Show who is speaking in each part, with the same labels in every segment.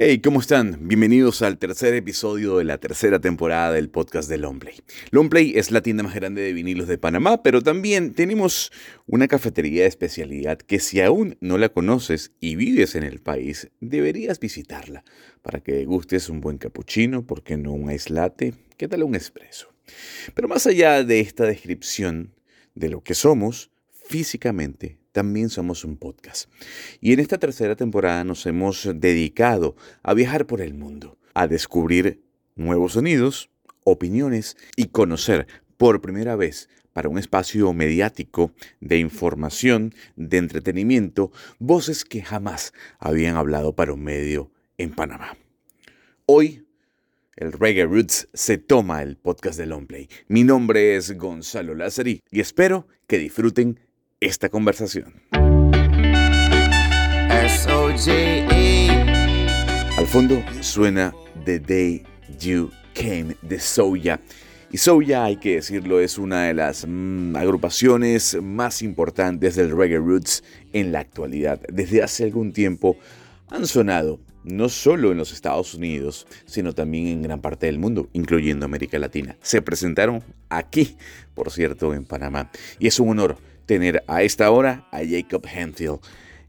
Speaker 1: Hey, ¿cómo están? Bienvenidos al tercer episodio de la tercera temporada del podcast de Longplay. Longplay es la tienda más grande de vinilos de Panamá, pero también tenemos una cafetería de especialidad que si aún no la conoces y vives en el país, deberías visitarla para que gustes un buen cappuccino, ¿por qué no un ice latte? ¿Qué tal un espresso? Pero más allá de esta descripción de lo que somos, físicamente también somos un podcast. Y en esta tercera temporada nos hemos dedicado a viajar por el mundo, a descubrir nuevos sonidos, opiniones y conocer por primera vez para un espacio mediático de información, de entretenimiento, voces que jamás habían hablado para un medio en Panamá. Hoy, el Reggae Roots se toma el podcast de Longplay. Mi nombre es Gonzalo Lázari y espero que disfruten esta conversación. Al fondo suena The Day You Came de Soya. Y Soya, hay que decirlo, es una de las mm, agrupaciones más importantes del reggae roots en la actualidad. Desde hace algún tiempo han sonado no solo en los Estados Unidos, sino también en gran parte del mundo, incluyendo América Latina. Se presentaron aquí, por cierto, en Panamá. Y es un honor tener a esta hora a Jacob Henfield.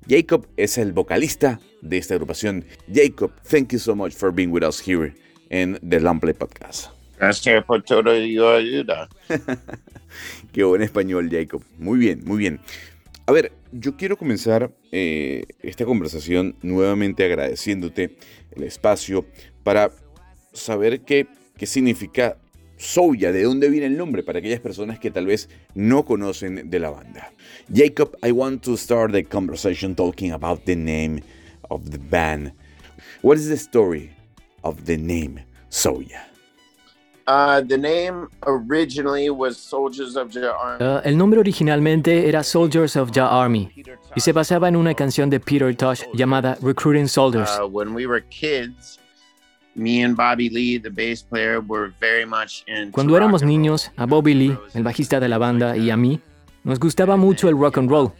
Speaker 1: Jacob es el vocalista de esta agrupación. Jacob, thank you so much for being with us here in the Lamplay Podcast.
Speaker 2: Gracias por toda tu ayuda.
Speaker 1: Qué buen español, Jacob. Muy bien, muy bien. A ver, yo quiero comenzar eh, esta conversación nuevamente agradeciéndote el espacio para saber qué, qué significa Soya, ¿de dónde viene el nombre? Para aquellas personas que tal vez no conocen de la banda. Jacob, I want to start the conversation talking about the name of the band. What is the story of the name Soya?
Speaker 2: Uh, the name originally was Soldiers of the Army.
Speaker 3: Uh, el nombre originalmente era Soldiers of the Army y se basaba en una canción de Peter Tosh llamada Recruiting Soldiers.
Speaker 2: Uh, when we were kids,
Speaker 3: cuando éramos niños, a Bobby Lee, el bajista de la banda, y a mí, nos gustaba mucho el rock and roll.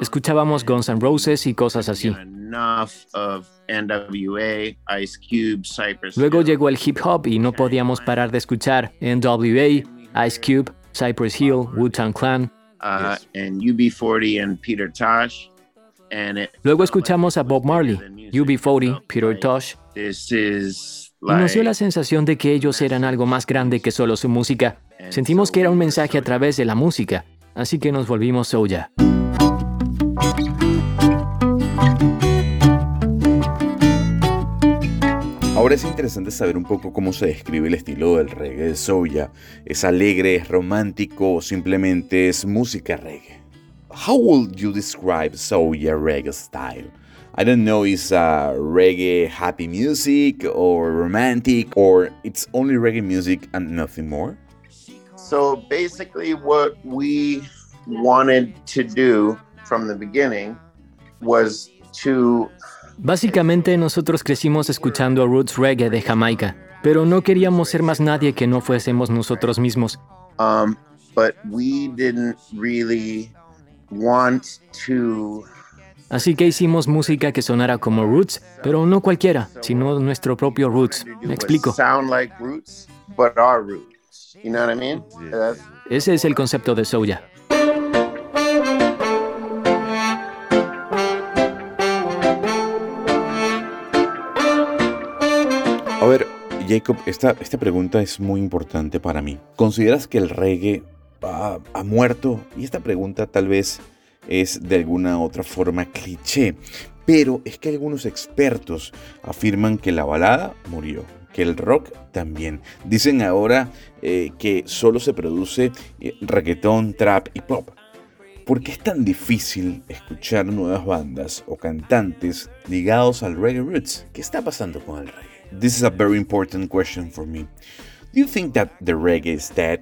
Speaker 3: Escuchábamos Guns N' Roses y cosas así. Luego llegó el hip hop y no podíamos parar de escuchar NWA, Ice Cube, Cypress Hill, Wu-Tang Clan.
Speaker 2: Uh, UB40 Peter Tosh.
Speaker 3: Luego escuchamos a Bob Marley, UB40, Peter Tosh. Y nos dio la sensación de que ellos eran algo más grande que solo su música. Sentimos que era un mensaje a través de la música, así que nos volvimos Soya.
Speaker 1: Ahora es interesante saber un poco cómo se describe el estilo del reggae de Soya. ¿Es alegre, es romántico o simplemente es música reggae? How would you describe Soya reggae style? I don't know, is uh, reggae happy music or romantic or it's only reggae music and nothing more?
Speaker 2: So basically, what we wanted to do from the beginning was to.
Speaker 3: Básicamente, nosotros crecimos escuchando a roots reggae de Jamaica, pero no queríamos ser más nadie que no fuésemos nosotros mismos.
Speaker 2: Um, but we didn't really want to
Speaker 3: Así que hicimos música que sonara como roots, pero no cualquiera, sino nuestro propio roots. ¿Me explico? Ese es el concepto de Soya.
Speaker 1: A ver, Jacob, esta, esta pregunta es muy importante para mí. ¿Consideras que el reggae ha, muerto? Y esta pregunta tal vez es de alguna otra forma cliché, pero es que algunos expertos afirman que la balada murió, que el rock también. Dicen ahora eh, que solo se produce eh, reggaetón, trap y pop. ¿Por qué es tan difícil escuchar nuevas bandas o cantantes ligados al reggae roots? ¿Qué está pasando con el reggae? This is a very important question for me. Do you think that the reggae is dead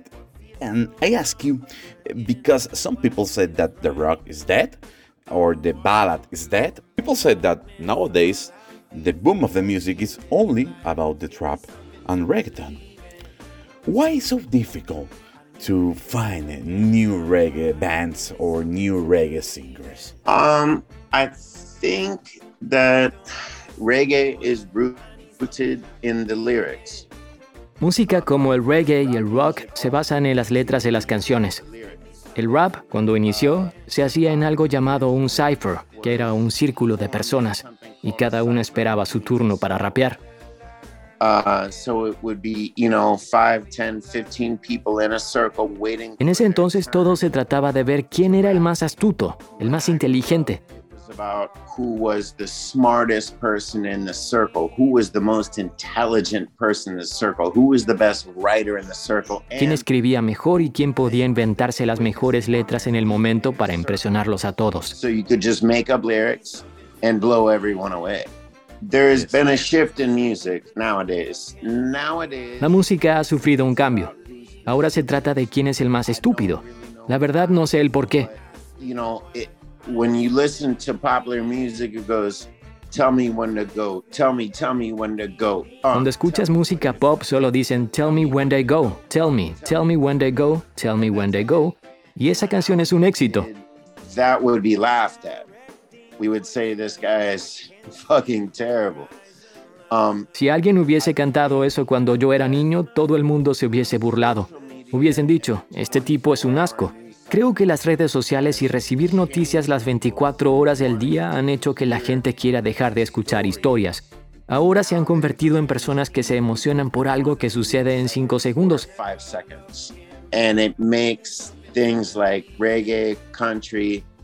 Speaker 1: And I ask you because some people said that the rock is dead or the ballad is dead. People said that nowadays the boom of the music is only about the trap and reggaeton. Why is so difficult to find new reggae bands or new reggae singers?
Speaker 2: Um, I think that reggae is rooted in the lyrics.
Speaker 3: Música como el reggae y el rock se basan en las letras de las canciones. El rap, cuando inició, se hacía en algo llamado un cipher, que era un círculo de personas, y cada uno esperaba su turno para rapear. En ese entonces todo se trataba de ver quién era el más astuto, el más inteligente, about who was the smartest person in the circle, who was the most intelligent person in the circle, who was the best writer in the circle. Quién escribía mejor y quién podía inventarse las mejores letras en el momento para impresionarlos a todos.
Speaker 2: So you could just make up lyrics and blow everyone away. There's been a shift in music nowadays. Nowadays.
Speaker 3: La música ha sufrido un cambio. Ahora se trata de quién es el más estúpido. La verdad no sé el por qué.
Speaker 2: When you listen to popular music, it goes, tell me when to go, tell me, tell me when to go.
Speaker 3: Uh, Cuando escuchas música pop, solo dicen, tell me when they go, tell me, tell me when they go, tell me when they go. Y esa canción es un éxito.
Speaker 2: That would be laughed at. We would say this guy is fucking terrible.
Speaker 3: Um, si alguien hubiese cantado eso cuando yo era niño, todo el mundo se hubiese burlado. Hubiesen dicho, este tipo es un asco. Creo que las redes sociales y recibir noticias las 24 horas del día han hecho que la gente quiera dejar de escuchar historias. Ahora se han convertido en personas que se emocionan por algo que sucede en 5 segundos.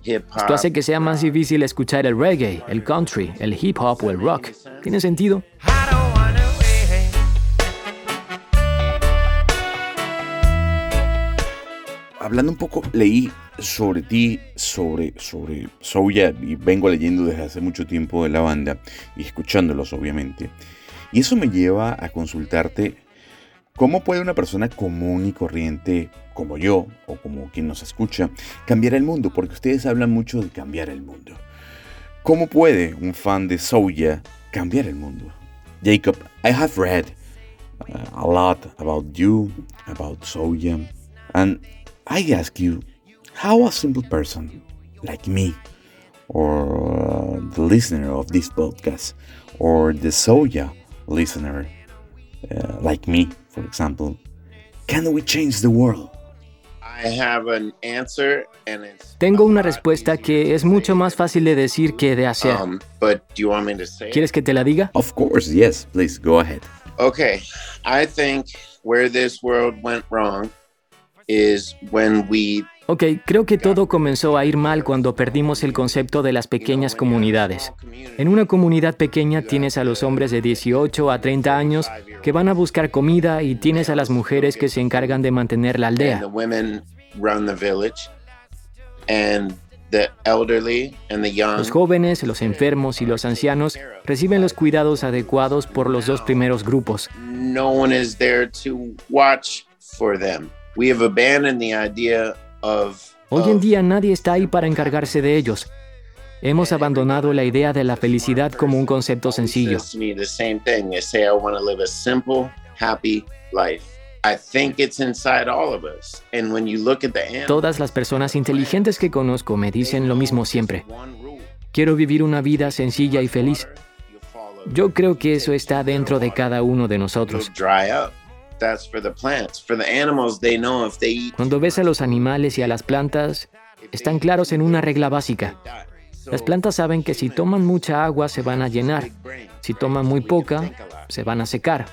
Speaker 3: Esto hace que sea más difícil escuchar el reggae, el country, el hip hop o el rock. ¿Tiene sentido?
Speaker 1: Hablando un poco, leí sobre ti, sobre, sobre Souya, y vengo leyendo desde hace mucho tiempo de la banda y escuchándolos, obviamente. Y eso me lleva a consultarte cómo puede una persona común y corriente como yo, o como quien nos escucha, cambiar el mundo, porque ustedes hablan mucho de cambiar el mundo. ¿Cómo puede un fan de Souya cambiar el mundo? Jacob, I have read uh, a lot about you, about Souya, and I ask you, how a simple person like me, or uh, the listener of this podcast, or the Soya listener uh, like me, for example, can we change the world?
Speaker 2: I have an answer and it's
Speaker 3: Tengo una respuesta que es mucho más fácil de decir que de hacer. Um,
Speaker 2: but do you want me to say
Speaker 3: ¿Quieres que te la diga?
Speaker 1: Of course, yes. Please go ahead.
Speaker 2: Okay, I think where this world went wrong
Speaker 3: Ok, creo que todo comenzó a ir mal cuando perdimos el concepto de las pequeñas comunidades. En una comunidad pequeña tienes a los hombres de 18 a 30 años que van a buscar comida y tienes a las mujeres que se encargan de mantener la aldea. Los jóvenes, los enfermos y los ancianos reciben los cuidados adecuados por los dos primeros grupos. Hoy en día nadie está ahí para encargarse de ellos. Hemos abandonado la idea de la felicidad como un concepto sencillo. Todas las personas inteligentes que conozco me dicen lo mismo siempre. Quiero vivir una vida sencilla y feliz. Yo creo que eso está dentro de cada uno de nosotros. Cuando ves a los animales y a las plantas, están claros en una regla básica. Las plantas saben que si toman mucha agua se van a llenar. Si toman muy poca, se van a secar.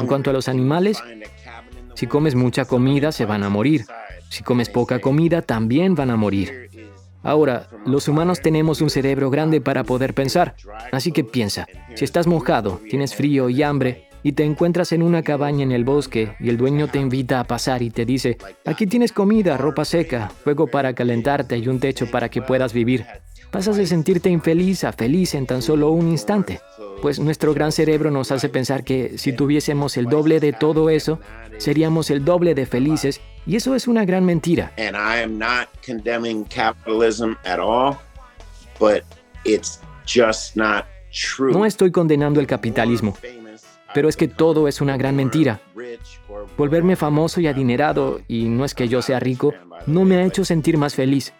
Speaker 3: En cuanto a los animales, si comes mucha comida se van a morir. Si comes poca comida también van a morir. Ahora, los humanos tenemos un cerebro grande para poder pensar, así que piensa, si estás mojado, tienes frío y hambre, y te encuentras en una cabaña en el bosque y el dueño te invita a pasar y te dice, aquí tienes comida, ropa seca, fuego para calentarte y un techo para que puedas vivir. Pasas de sentirte infeliz a feliz en tan solo un instante, pues nuestro gran cerebro nos hace pensar que si tuviésemos el doble de todo eso, seríamos el doble de felices y eso es una gran mentira. No estoy condenando el capitalismo, pero es que todo es una gran mentira. Volverme famoso y adinerado, y no es que yo sea rico, no me ha hecho sentir más feliz.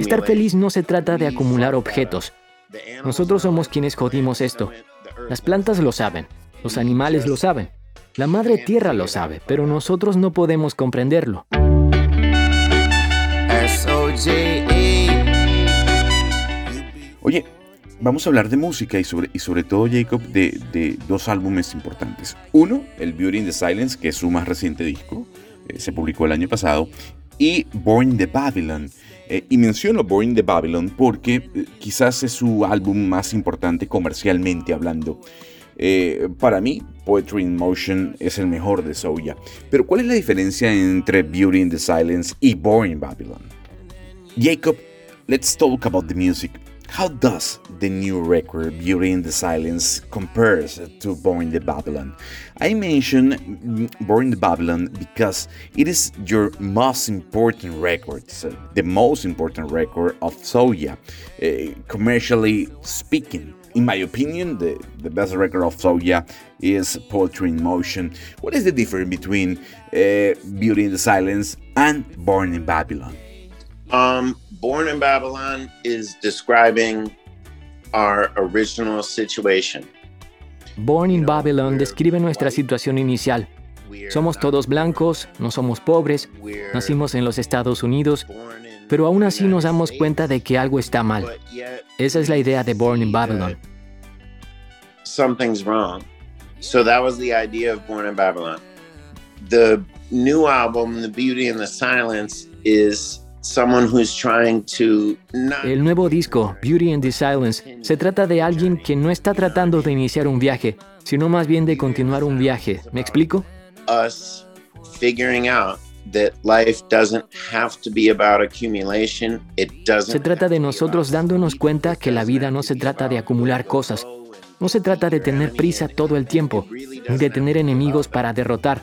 Speaker 3: Estar feliz no se trata de acumular objetos. Nosotros somos quienes jodimos esto. Las plantas lo saben, los animales lo saben, la madre tierra lo sabe, pero nosotros no podemos comprenderlo.
Speaker 1: Oye, vamos a hablar de música y sobre, y sobre todo, Jacob, de, dos álbumes importantes. Uno, el Beauty in the Silence, que es su más reciente disco, eh, se publicó el año pasado, y Born the Babylon. Eh, y menciono Born the Babylon porque eh, quizás es su álbum más importante comercialmente hablando. para mí, Poetry in Motion es el mejor de Soya. Pero ¿cuál es la diferencia entre Beauty in the Silence y Born in Babylon? Jacob, let's talk about the music. How does the new record Beauty in the Silence compares to Born in the Babylon? I mention Born in the Babylon because it is your most important record, so the most important record of Soya, uh, commercially speaking. In my opinion, the, the best record of Soya is Poetry in Motion. What is the difference between uh, Beauty in the Silence and Born in Babylon?
Speaker 2: Um, Born in Babylon is describing our original situation.
Speaker 3: Born in Babylon describe nuestra situación inicial. Somos todos blancos, no somos pobres, nacimos en los Estados Unidos, pero aún así nos damos cuenta de que algo está mal. Esa es la idea de Born in Babylon.
Speaker 2: Something's wrong. So that was the idea of Born in Babylon. The new album, The Beauty and the Silence, is
Speaker 3: el nuevo disco, Beauty and the Silence, se trata de alguien que no está tratando de iniciar un viaje, sino más bien de continuar un viaje. ¿Me explico? Se trata de nosotros dándonos cuenta que la vida no se trata de acumular cosas. No se trata de tener prisa todo el tiempo, ni de tener enemigos para derrotar.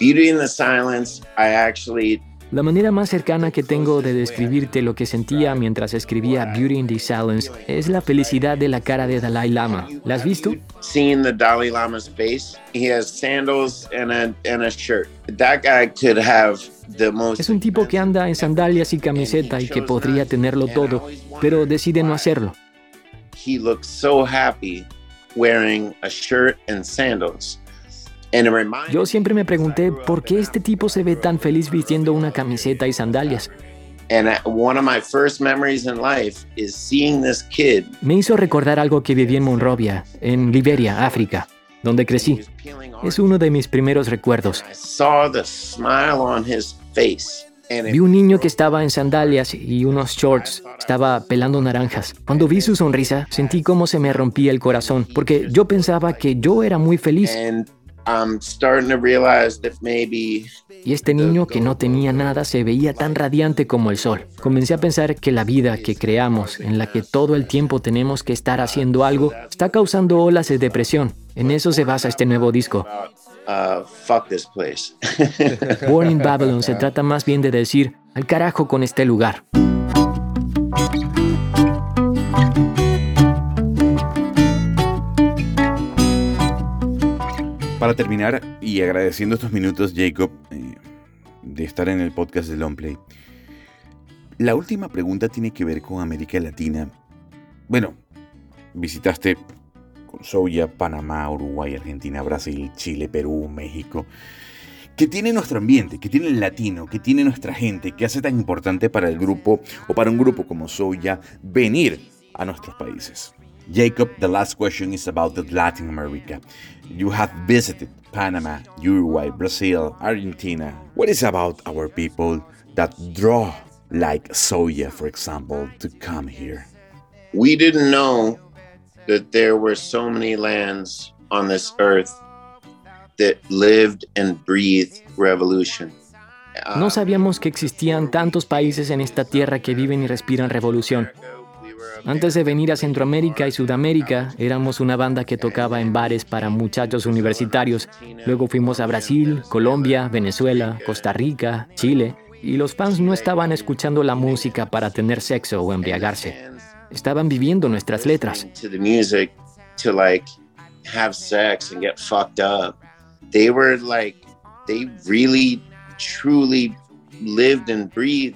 Speaker 2: Beauty in the Silence, I actually
Speaker 3: la manera más cercana que tengo de describirte lo que sentía mientras escribía Beauty in the Silence es la felicidad de la cara de Dalai Lama. ¿La has visto?
Speaker 2: Seeing the Dalai Lama's face, he has sandals and a, and a shirt. That guy could have the most
Speaker 3: es un tipo que anda en sandalias y camiseta y que podría tenerlo todo, pero decide no hacerlo.
Speaker 2: He looks so happy wearing a shirt and sandals.
Speaker 3: Yo siempre me pregunté por qué este tipo se ve tan feliz vistiendo una camiseta y sandalias. Me hizo recordar algo que viví en Monrovia, en Liberia, África, donde crecí. Es uno de mis primeros recuerdos. Vi un niño que estaba en sandalias y unos shorts, estaba pelando naranjas. Cuando vi su sonrisa, sentí como se me rompía el corazón, porque yo pensaba que yo era muy feliz. Y este niño que no tenía nada se veía tan radiante como el sol. Comencé a pensar que la vida que creamos, en la que todo el tiempo tenemos que estar haciendo algo, está causando olas de depresión. En eso se basa este nuevo disco.
Speaker 2: Uh,
Speaker 3: Born in Babylon se trata más bien de decir, al carajo con este lugar.
Speaker 1: Para terminar, y agradeciendo estos minutos, Jacob, eh, de estar en el podcast de Longplay, la última pregunta tiene que ver con América Latina. Bueno, visitaste con Soya, Panamá, Uruguay, Argentina, Brasil, Chile, Perú, México. ¿Qué tiene nuestro ambiente? ¿Qué tiene el latino? ¿Qué tiene nuestra gente? ¿Qué hace tan importante para el grupo o para un grupo como Soya venir a nuestros países? Jacob, the last question is about the Latin America. You have visited Panama, Uruguay, Brazil, Argentina. What is about our people that draw like soya, for example, to come here?
Speaker 2: We didn't know that there were so many lands on this earth that lived and breathed revolution.
Speaker 3: No sabíamos que existían tantos países en esta tierra que viven y respiran revolución. Antes de venir a Centroamérica y Sudamérica, éramos una banda que tocaba en bares para muchachos universitarios. Luego fuimos a Brasil, Colombia, Venezuela, Costa Rica, Chile, y los fans no estaban escuchando la música para tener sexo o embriagarse. Estaban viviendo nuestras letras.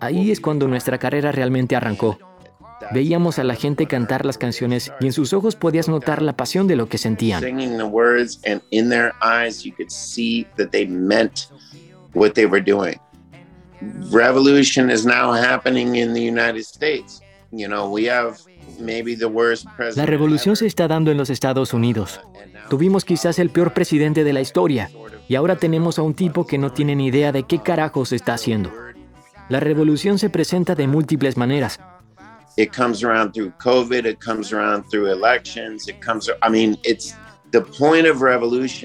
Speaker 3: Ahí es cuando nuestra carrera realmente arrancó. Veíamos a la gente cantar las canciones y en sus ojos podías notar la pasión de lo que sentían.
Speaker 2: Singing the words and in their eyes you could see that they meant what they were doing. Revolution is now happening in the United States. You know, we have
Speaker 3: la revolución se está dando en los Estados Unidos. Tuvimos quizás el peor presidente de la historia y ahora tenemos a un tipo que no tiene ni idea de qué carajos está haciendo. La revolución se presenta de múltiples maneras.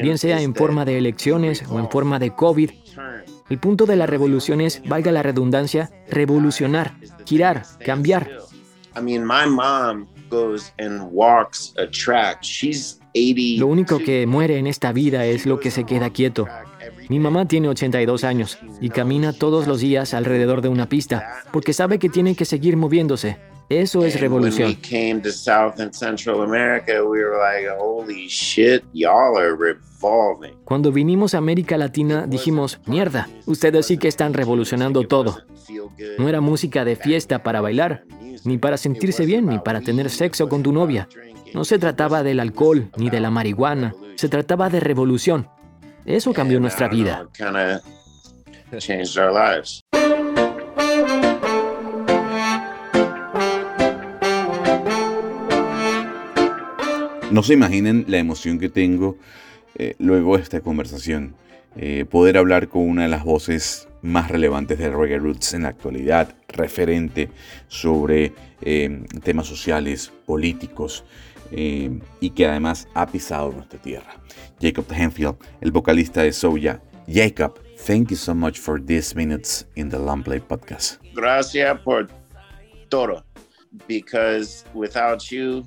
Speaker 3: Bien sea en forma de elecciones o en forma de COVID, el punto de la revolución es, valga la redundancia, revolucionar, girar, cambiar. Lo único que muere en esta vida es lo que se queda quieto. Mi mamá tiene 82 años y camina todos los días alrededor de una pista porque sabe que tiene que seguir moviéndose. Eso es revolución. Cuando vinimos a América Latina dijimos, mierda, ustedes sí que están revolucionando todo. No era música de fiesta para bailar, ni para sentirse bien, ni para tener sexo con tu novia. No se trataba del alcohol ni de la marihuana, se trataba de revolución. Eso cambió nuestra vida.
Speaker 1: No se imaginen la emoción que tengo eh, luego de esta conversación. Eh, poder hablar con una de las voces más relevantes de Reggae Roots en la actualidad, referente sobre eh, temas sociales, políticos eh, y que además ha pisado nuestra tierra. Jacob Henfield, el vocalista de Soya. Jacob, thank you so much for these minutes in the Play podcast.
Speaker 2: Gracias por todo, because without you,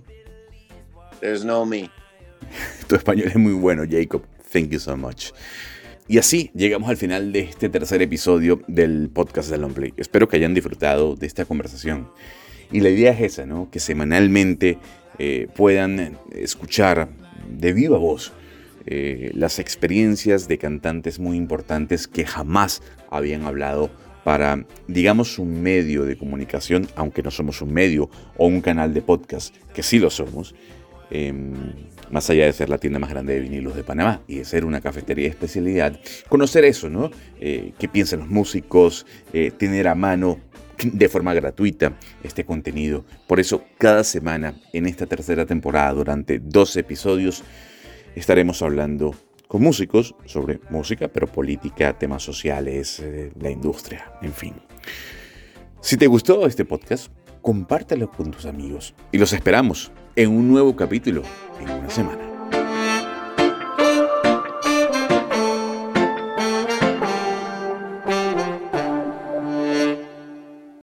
Speaker 2: there's no me.
Speaker 1: tu español es muy bueno, Jacob. Thank you so much. Y así llegamos al final de este tercer episodio del podcast de Longplay. Espero que hayan disfrutado de esta conversación. Y la idea es esa, ¿no? Que semanalmente eh, puedan escuchar de viva voz eh, las experiencias de cantantes muy importantes que jamás habían hablado para, digamos, un medio de comunicación, aunque no somos un medio o un canal de podcast, que sí lo somos. Em, más allá de ser la tienda más grande de vinilos de Panamá y de ser una cafetería de especialidad, conocer eso, ¿no? Eh, qué piensan los músicos, eh, tener a mano de forma gratuita este contenido. Por eso cada semana en esta tercera temporada, durante dos episodios, estaremos hablando con músicos sobre música, pero política, temas sociales, eh, la industria, en fin. Si te gustó este podcast, compártelo con tus amigos y los esperamos en un nuevo capítulo en una semana.